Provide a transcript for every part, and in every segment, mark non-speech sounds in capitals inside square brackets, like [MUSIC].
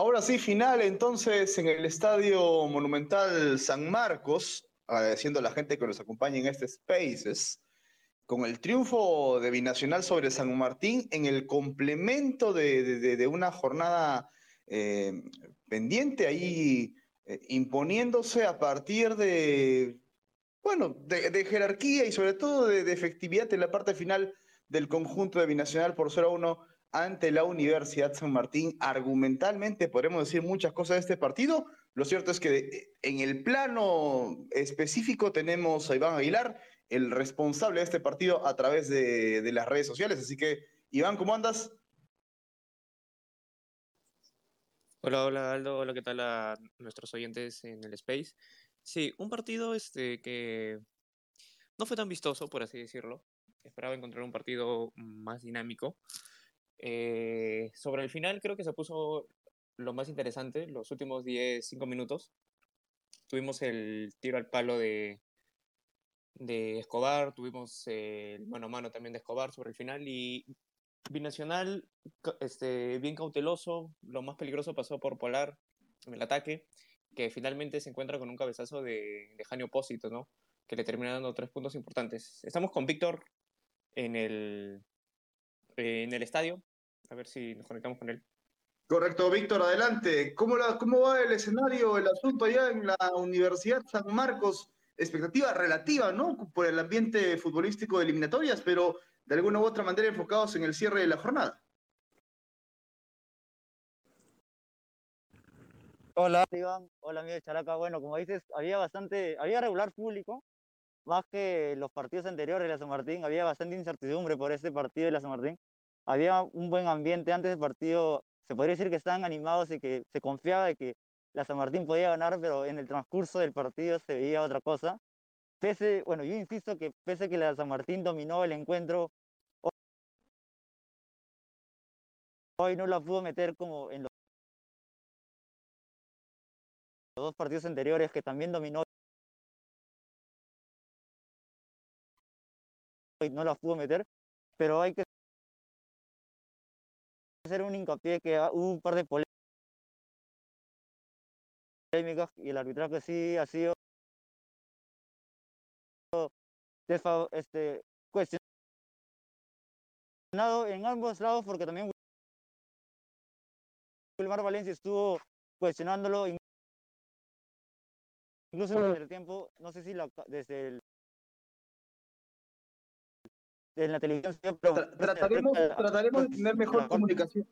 Ahora sí, final entonces en el Estadio Monumental San Marcos, agradeciendo a la gente que nos acompaña en este Spaces, con el triunfo de Binacional sobre San Martín en el complemento de, una jornada eh, pendiente ahí, eh, imponiéndose a partir de, bueno, de, jerarquía y sobre todo de, efectividad en la parte final del conjunto de Binacional por 0 a 1 ante la Universidad San Martín. Argumentalmente podemos decir muchas cosas de este partido. Lo cierto es que eh, en el plano específico tenemos a Iván Aguilar, el responsable de este partido a través de, las redes sociales. Así que, Iván, ¿cómo andas? Hola, hola Aldo, hola, ¿qué tal a nuestros oyentes en el Space? Sí, un partido este, que no fue tan vistoso, por así decirlo. Esperaba encontrar un partido más dinámico. Eh, sobre el final creo que se puso lo más interesante, los últimos 10, 5 minutos. Tuvimos el tiro al palo de, de Escobar, tuvimos el mano a mano también de Escobar sobre el final y Binacional, este, bien cauteloso, lo más peligroso pasó por Polar en el ataque, que finalmente se encuentra con un cabezazo de, de Janio Pósito, ¿no? Que le termina dando tres puntos importantes. Estamos con Víctor en el, en el estadio, a ver si nos conectamos con él. Correcto, Víctor, adelante. ¿Cómo, la, ¿Cómo va el escenario, el asunto allá en la Universidad San Marcos? Expectativa relativa, ¿no? Por el ambiente futbolístico de eliminatorias, pero de alguna u otra manera enfocados en el cierre de la jornada. Hola, Iván. Hola, amigo de Characa. Bueno, como dices, había bastante, había regular público, más que los partidos anteriores de la San Martín, había bastante incertidumbre por este partido de la San Martín había un buen ambiente antes del partido, se podría decir que estaban animados y que se confiaba de que la San Martín podía ganar, pero en el transcurso del partido se veía otra cosa. Pese, bueno, yo insisto que pese que la San Martín dominó el encuentro, hoy no la pudo meter como en los dos partidos anteriores que también dominó hoy no la pudo meter, pero hay que hacer un hincapié que hubo un par de polémicas y el arbitraje sí ha sido este, cuestionado en ambos lados porque también Wilmar Valencia estuvo cuestionándolo incluso en el tiempo, no sé si desde el en la televisión. trataremos, trataremos de tener mejor comunicación.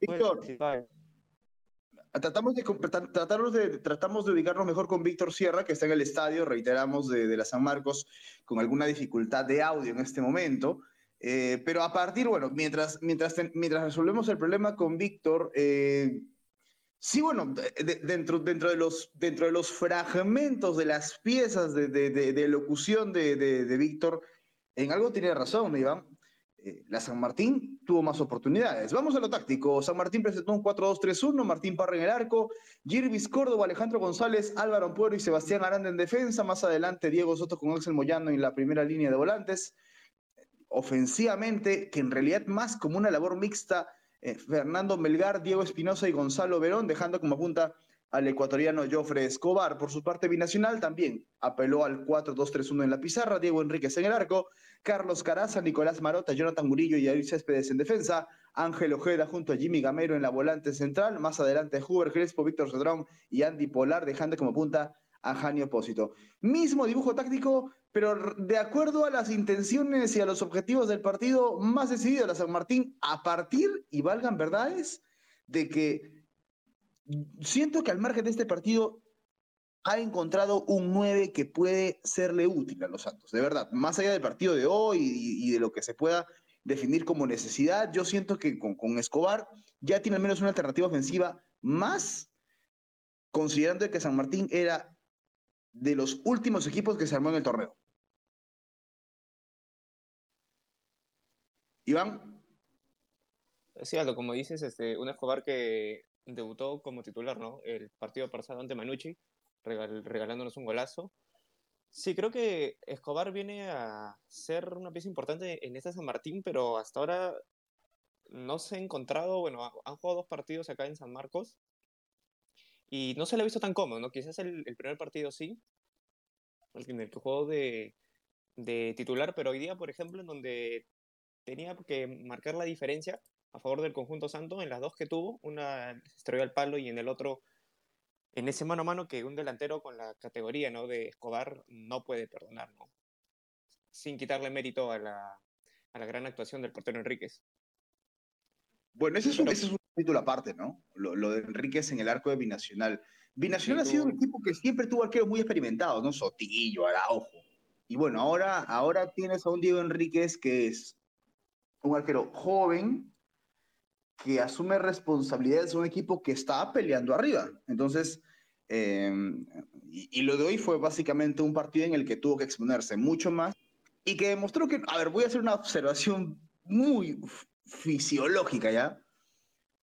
Víctor, tratamos de, tratamos, de, tratamos de ubicarnos mejor con Víctor Sierra, que está en el estadio, reiteramos, de, de la San Marcos, con alguna dificultad de audio en este momento. Eh, pero a partir, bueno, mientras, mientras, mientras resolvemos el problema con Víctor, eh, Sí, bueno, dentro, dentro, de los, dentro de los fragmentos de las piezas de, de locución de, Víctor, en algo tiene razón, Iván. Eh, la San Martín tuvo más oportunidades. Vamos a lo táctico. San Martín presentó un 4-2-3-1, Martín Parra en el arco, Girvis Córdoba, Alejandro González, Álvaro Ampuero y Sebastián Aranda en defensa. Más adelante, Diego Soto con Axel Moyano en la primera línea de volantes. Ofensivamente, que en realidad más como una labor mixta eh, Fernando Melgar, Diego Espinosa y Gonzalo Verón, dejando como punta al ecuatoriano Jofre Escobar. Por su parte binacional también apeló al 4-2-3-1 en la pizarra, Diego Enríquez en el arco, Carlos Caraza, Nicolás Marota, Jonathan Murillo y Ariel Céspedes en defensa, Ángel Ojeda junto a Jimmy Gamero en la volante central, más adelante Huber Crespo, Víctor Cedrón y Andy Polar, dejando como punta a Janio Opósito. Mismo dibujo táctico, pero de acuerdo a las intenciones y a los objetivos del partido, más decidido la San Martín a partir, y valgan verdades, de que siento que al margen de este partido ha encontrado un 9 que puede serle útil a los Santos, de verdad, más allá del partido de hoy y, de lo que se pueda definir como necesidad, yo siento que con, con Escobar ya tiene al menos una alternativa ofensiva más, considerando que San Martín era de los últimos equipos que se armó en el torneo. Iván. Sí, Aldo, como dices, este, un Escobar que debutó como titular, ¿no? El partido pasado ante Manucci, regalándonos un golazo. Sí, creo que Escobar viene a ser una pieza importante en esta San Martín, pero hasta ahora no se ha encontrado, bueno, han jugado dos partidos acá en San Marcos y no se le ha visto tan cómodo, ¿no? Quizás el, el primer partido sí, en el que jugó de, de titular, pero hoy día, por ejemplo, en donde tenía que marcar la diferencia a favor del conjunto santo, en las dos que tuvo, una estrelló al palo y en el otro, en ese mano a mano que un delantero con la categoría ¿no? de Escobar no puede perdonar, ¿no? sin quitarle mérito a la, a la gran actuación del portero Enríquez. Bueno, ese es un, ese es un título aparte, ¿no? Lo, lo, de Enríquez en el arco de Binacional. Binacional ha sido un equipo que siempre tuvo arqueros muy experimentados, ¿no? Sotillo, Araujo. Y bueno, ahora, ahora tienes a un Diego Enríquez que es un arquero joven que asume responsabilidades de un equipo que está peleando arriba. Entonces, eh, y, y, lo de hoy fue básicamente un partido en el que tuvo que exponerse mucho más y que demostró que, a ver, voy a hacer una observación muy fisiológica ya.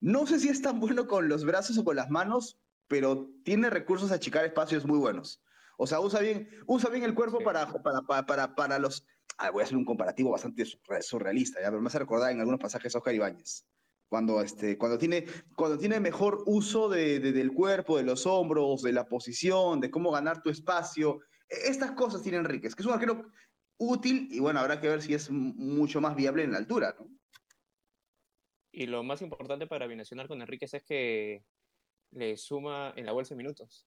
No sé si es tan bueno con los brazos o con las manos, pero tiene recursos a achicar espacios muy buenos. O sea, usa bien, usa bien el cuerpo sí. para, para, para, para, para los... Ah, voy a hacer un comparativo bastante surrealista, ¿ya? pero me hace recordar en algunos pasajes a Oscar Ibáñez. Cuando, este, cuando, tiene, cuando tiene mejor uso de, de, del cuerpo, de los hombros, de la posición, de cómo ganar tu espacio. E, estas cosas tiene Enríquez, que es un arquero útil y bueno, habrá que ver si es mucho más viable en la altura, ¿no? Y lo más importante para binacional con Enríquez es que le suma en la bolsa de minutos.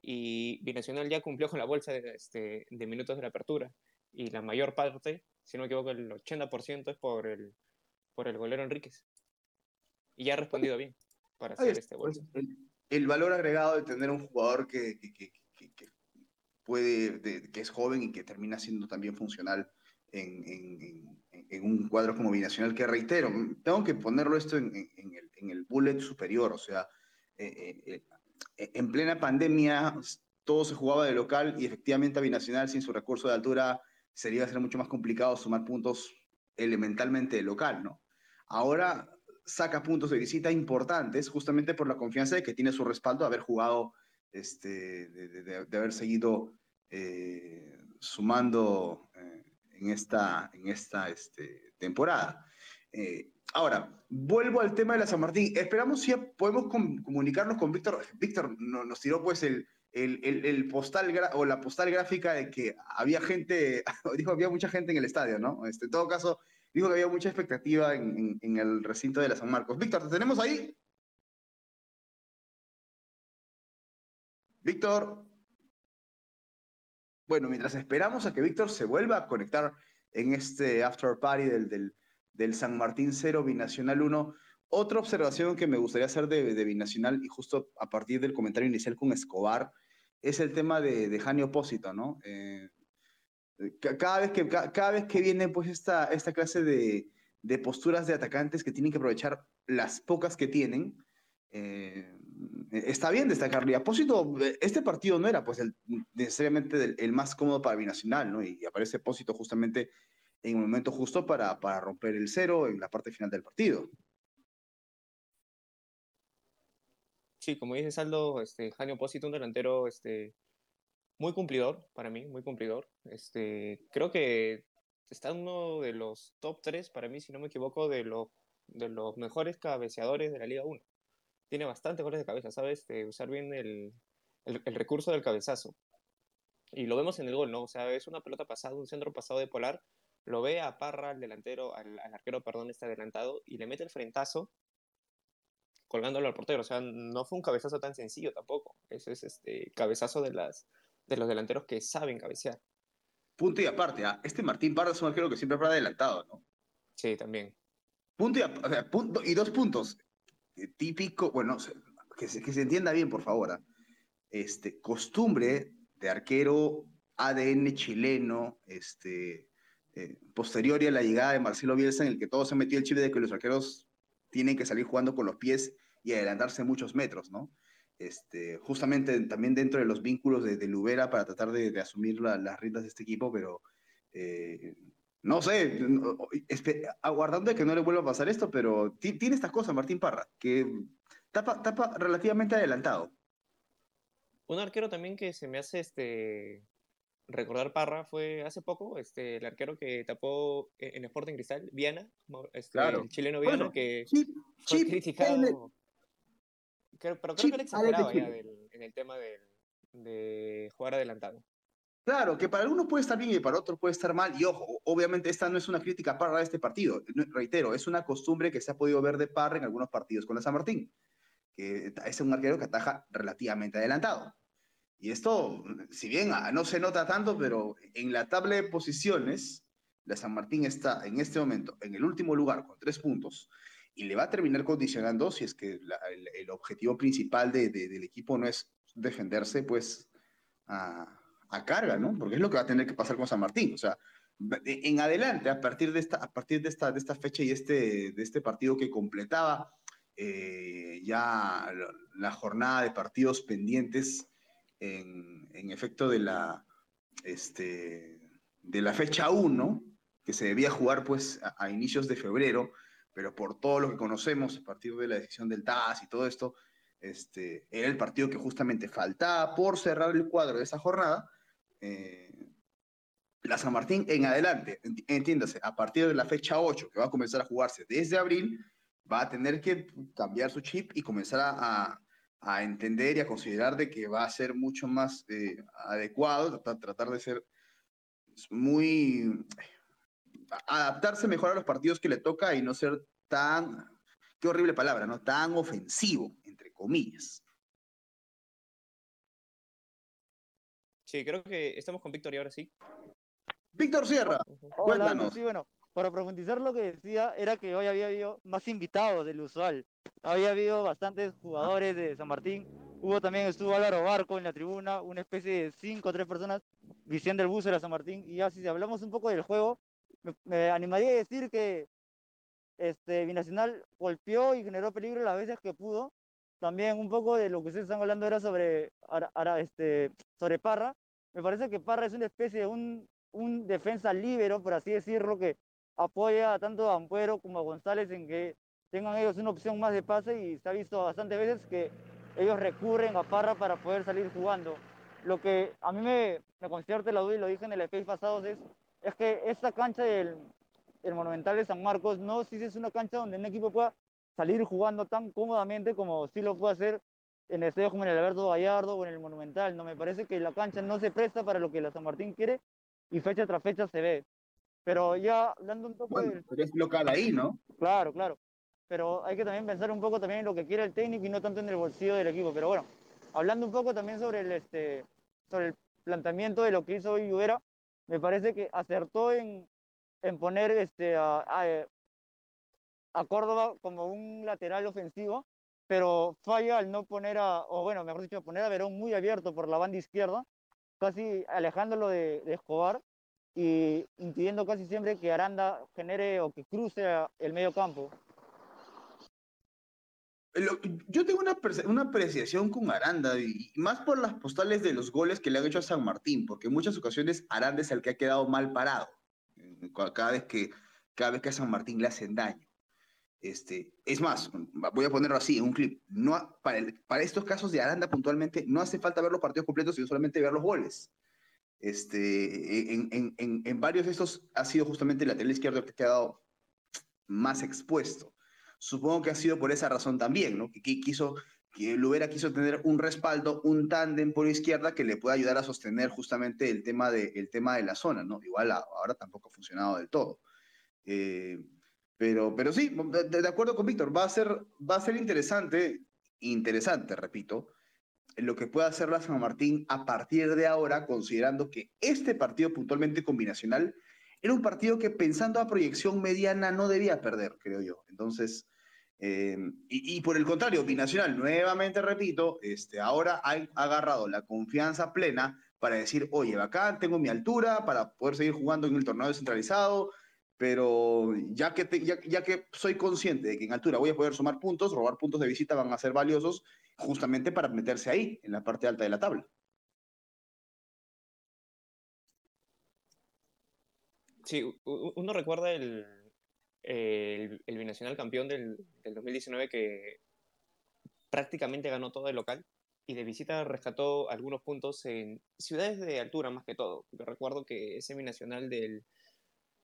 Y Binacional ya cumplió con la bolsa de, este, de minutos de la apertura. Y la mayor parte, si no me equivoco, el 80% es por el, por el golero Enríquez. Y ya ha respondido bien para hacer Ay, este bolsa. El, el, valor agregado de tener un jugador que, que, que, que puede, de, que es joven y que termina siendo también funcional en, en, en, un cuadro como binacional, que reitero, tengo que ponerlo esto en, el, en el, bullet superior, o sea, eh, eh, en plena pandemia todo se jugaba de local y efectivamente a binacional sin su recurso de altura sería ser mucho más complicado sumar puntos elementalmente local, ¿no? Ahora saca puntos de visita importantes justamente por la confianza de que tiene su respaldo de haber jugado, este, de, de, de haber seguido eh, sumando eh, en esta, en esta este, temporada. Eh, ahora, vuelvo al tema de la San Martín. Esperamos si podemos com comunicarnos con Víctor. Víctor no, nos tiró pues el, el, el, postal o la postal gráfica de que había gente, [LAUGHS] dijo había mucha gente en el estadio, ¿no? Este, en todo caso, dijo que había mucha expectativa en el recinto de la San Marcos. Víctor, ¿te tenemos ahí? Víctor. Bueno, mientras esperamos a que Víctor se vuelva a conectar en este after party del, del, del San Martín 0, Binacional 1, otra observación que me gustaría hacer de, Binacional, y justo a partir del comentario inicial con Escobar, es el tema de, de Jani Opósito, ¿no? Eh, cada, vez que, cada vez que viene pues esta, esta clase de, de posturas de atacantes que tienen que aprovechar las pocas que tienen, eh, está bien destacarle. A Pósito, este partido no era pues el, necesariamente el, el, más cómodo para Binacional, ¿no? Y aparece Pósito justamente en el momento justo para, para romper el cero en la parte final del partido. Sí, como dice Saldo, este, Janio Opósito, un delantero este, muy cumplidor para mí, muy cumplidor. Este, creo que está uno de los top 3 para mí, si no me equivoco, de, lo, de los mejores cabeceadores de la Liga 1 tiene bastante goles de cabeza, ¿sabes? De usar bien el, el, el, recurso del cabezazo. Y lo vemos en el gol, ¿no? O sea, es una pelota pasada, un centro pasado de Polar, lo ve a Parra, al delantero, al, al arquero, perdón, está adelantado, y le mete el frentazo colgándolo al portero. O sea, no fue un cabezazo tan sencillo tampoco. Eso es este cabezazo de, las, de los delanteros que saben cabecear. Punto y aparte, ¿eh? este Martín Parra es un arquero que siempre fue adelantado, ¿no? Sí, también. Punto y, o sea, punto, y dos puntos típico, bueno, que se, que se entienda bien, por favor, ¿eh? este, costumbre de arquero ADN chileno, este, eh, posterior a la llegada de Marcelo Bielsa, en el que todo se metió el chile de que los arqueros tienen que salir jugando con los pies y adelantarse muchos metros, ¿no? Este, justamente también dentro de los vínculos de, de Lubera para tratar de, asumir la, las riendas de este equipo, pero eh, no sé, aguardando que no le vuelva a pasar esto, pero tiene estas cosas Martín Parra, que tapa, tapa relativamente adelantado. Un arquero también que se me hace este recordar Parra fue hace poco, este, el arquero que tapó en Sporting Cristal, Viana, este, Claro. el chileno Viana, Bueno, que Chip, fue Chip, criticado. Creo- pero creo Chip, que exageraba de ya del- en el tema del- de jugar adelantado. Claro, que para algunos puede estar bien y para otros puede estar mal. Y ojo, obviamente esta no es una crítica para este partido. Reitero, es una costumbre que se ha podido ver de Parra en algunos partidos con la San Martín. Que es un arquero que ataja relativamente adelantado. Y esto, si bien ah, no se nota tanto, pero en la tabla de posiciones, la San Martín está en este momento en el último lugar con tres puntos y le va a terminar condicionando si es que el, objetivo principal de- de- del equipo no es defenderse, pues a, a carga, ¿no? Porque es lo que va a tener que pasar con San Martín. O sea, en adelante, a partir de esta, a partir de esta, de esta fecha y este, de este partido que completaba eh, ya la jornada de partidos pendientes en, efecto de la, este, de la fecha 1, que se debía jugar pues a, inicios de febrero, pero por todo lo que conocemos a partir de la decisión del TAS y todo esto, este, era el partido que justamente faltaba por cerrar el cuadro de esa jornada. eh, la San Martín en adelante, enti- entiéndase, a partir de la fecha 8, que va a comenzar a jugarse desde abril, va a tener que cambiar su chip y comenzar a- a entender y a considerar de que va a ser mucho más eh, adecuado, tratar, tratar de ser muy... adaptarse mejor a los partidos que le toca y no ser tan, qué horrible palabra, ¿no? Tan ofensivo, entre comillas. Sí, creo que estamos con Víctor y ahora sí. Víctor Sierra. Hola, Cuéntanos. sí, bueno, para profundizar lo que decía era que hoy había habido más invitados del usual. Había habido bastantes jugadores de San Martín. Hubo también, estuvo Álvaro Barco en la tribuna, una especie de cinco o tres personas vistiendo el buzo de la San Martín. Y ya si hablamos un poco del juego, me, me animaría a decir que este, Binacional golpeó y generó peligro las veces que pudo. También un poco de lo que ustedes están hablando era sobre, Ara- Ara- este, sobre Parra. Me parece que Parra es una especie de un, un defensa líbero, por así decirlo, que apoya tanto a Ampuero como a González en que tengan ellos una opción más de pase y se ha visto bastantes veces que ellos recurren a Parra para poder salir jugando. Lo que a mí me, me concierta la duda y lo dije en el space pasados es, es que esta cancha del el Monumental de San Marcos no si es una cancha donde un equipo pueda salir jugando tan cómodamente como sí lo puede hacer en el estadio como en el Alberto Gallardo o en el Monumental. No me parece que la cancha no se presta para lo que la San Martín quiere y fecha tras fecha se ve. Pero ya hablando un poco bueno, del pero es local ahí, ¿no? Claro, claro. Pero hay que también pensar un poco también en lo que quiere el técnico y no tanto en el bolsillo del equipo. Pero bueno, hablando un poco también sobre el, este, sobre el planteamiento de lo que hizo hoy Lluvera, me parece que acertó en, en poner este, a, a- a Córdoba como un lateral ofensivo, pero falla al no poner a, o bueno, mejor dicho, poner a Verón muy abierto por la banda izquierda, casi alejándolo de, de Escobar y impidiendo casi siempre que Aranda genere o que cruce el medio campo. Yo tengo una, una apreciación con Aranda, y más por las postales de los goles que le han hecho a San Martín, porque en muchas ocasiones Aranda es el que ha quedado mal parado, eh, cada vez que, cada vez que a San Martín le hacen daño. Este, es más, voy a ponerlo así en un clip. No, para estos casos de Aranda puntualmente, no hace falta ver los partidos completos, sino solamente ver los goles. Este, en, en- en- en varios de estos ha sido justamente el lateral izquierdo el que ha quedado más expuesto. Supongo que ha sido por esa razón también, ¿no? Que, que quiso, que Lubera quiso tener un respaldo, un tándem por izquierda que le pueda ayudar a sostener justamente el tema de, el tema de la zona, ¿no? Igual ahora tampoco ha funcionado del todo. Eh, pero, pero sí, de, de acuerdo con Víctor, va a ser, va a ser interesante, interesante, repito, lo que pueda hacer la San Martín a partir de ahora, considerando que este partido puntualmente combinacional era un partido que pensando a proyección mediana no debía perder, creo yo. Entonces, eh, y, por el contrario, Binacional, nuevamente repito, este, ahora ha agarrado la confianza plena para decir, oye, bacán, tengo mi altura para poder seguir jugando en el torneo descentralizado, pero ya que, ya que soy consciente de que en altura voy a poder sumar puntos, robar puntos de visita van a ser valiosos justamente para meterse ahí, en la parte alta de la tabla. Sí, uno recuerda el, el, el binacional campeón del, del 2019 que prácticamente ganó todo el local. y de visita rescató algunos puntos en ciudades de altura más que todo. Yo recuerdo que ese binacional del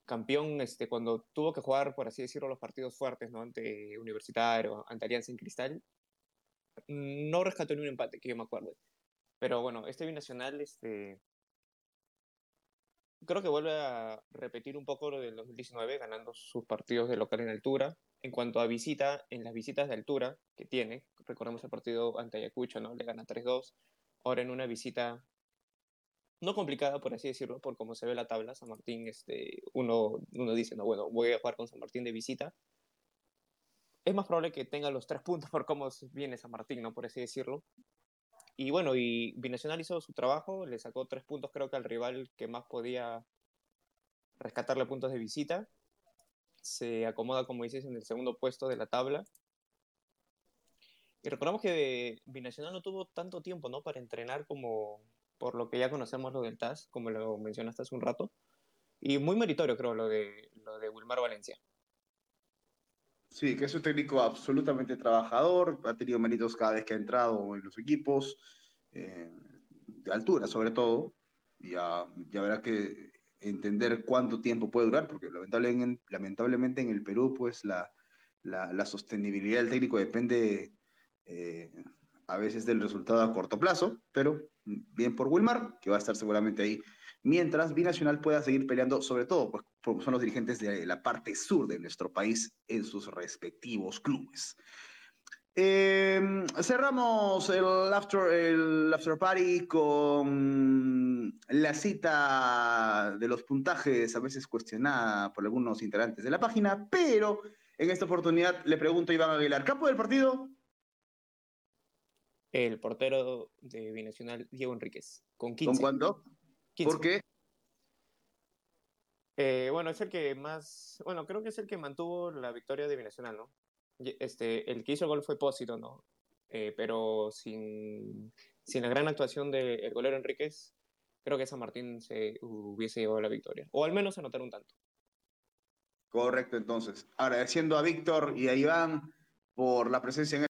campeón, este, cuando tuvo que jugar, por así decirlo, los partidos fuertes, ¿no? Ante Universitario, ante Alianza en Cristal, no rescató ni un empate, que yo me acuerdo. Pero bueno, este binacional, este, creo que vuelve a repetir un poco lo del 2019, ganando sus partidos de local en altura. En cuanto a visita, en las visitas de altura que tiene, recordemos el partido ante Ayacucho, ¿no? Le gana 3-2. Ahora en una visita no complicada, por así decirlo, por cómo se ve la tabla, San Martín, este, uno, uno dice, no, bueno, voy a jugar con San Martín de visita. Es más probable que tenga los tres puntos [LAUGHS] por cómo viene San Martín, ¿no? Por así decirlo. Y bueno, y Binacional hizo su trabajo, le sacó tres puntos creo que al rival que más podía rescatarle puntos de visita. Se acomoda, como dices, en el segundo puesto de la tabla. Y recordamos que Binacional no tuvo tanto tiempo, ¿no? Para entrenar como por lo que ya conocemos lo del TAS, como lo mencionaste hace un rato. Y muy meritorio, creo, lo de, lo de Wilmar Valencia. Sí, que es un técnico absolutamente trabajador, ha tenido méritos cada vez que ha entrado en los equipos, eh, de altura sobre todo, ya, ya habrá que entender cuánto tiempo puede durar, porque lamentablemente, en el Perú, pues la, la, sostenibilidad del técnico depende eh, a veces del resultado a corto plazo, pero bien por Wilmar, que va a estar seguramente ahí mientras Binacional pueda seguir peleando, sobre todo pues, son los dirigentes de la parte sur de nuestro país en sus respectivos clubes. Eh, cerramos el after, el after party con la cita de los puntajes, a veces cuestionada por algunos integrantes de la página, pero en esta oportunidad le pregunto a Iván Aguilar, ¿capo del partido? El portero de Binacional, Diego Enríquez, con 15. ¿Con cuánto? 15. ¿Por qué? Eh, bueno, es el que más, bueno, creo que es el que mantuvo la victoria de Binacional, ¿no? Este, el que hizo el gol fue Pósito, ¿no? Eh, pero sin, sin la gran actuación del golero Enríquez, creo que San Martín se hubiese llevado la victoria. O al menos anotar un tanto. Correcto, entonces. Agradeciendo a Víctor y a Iván por la presencia en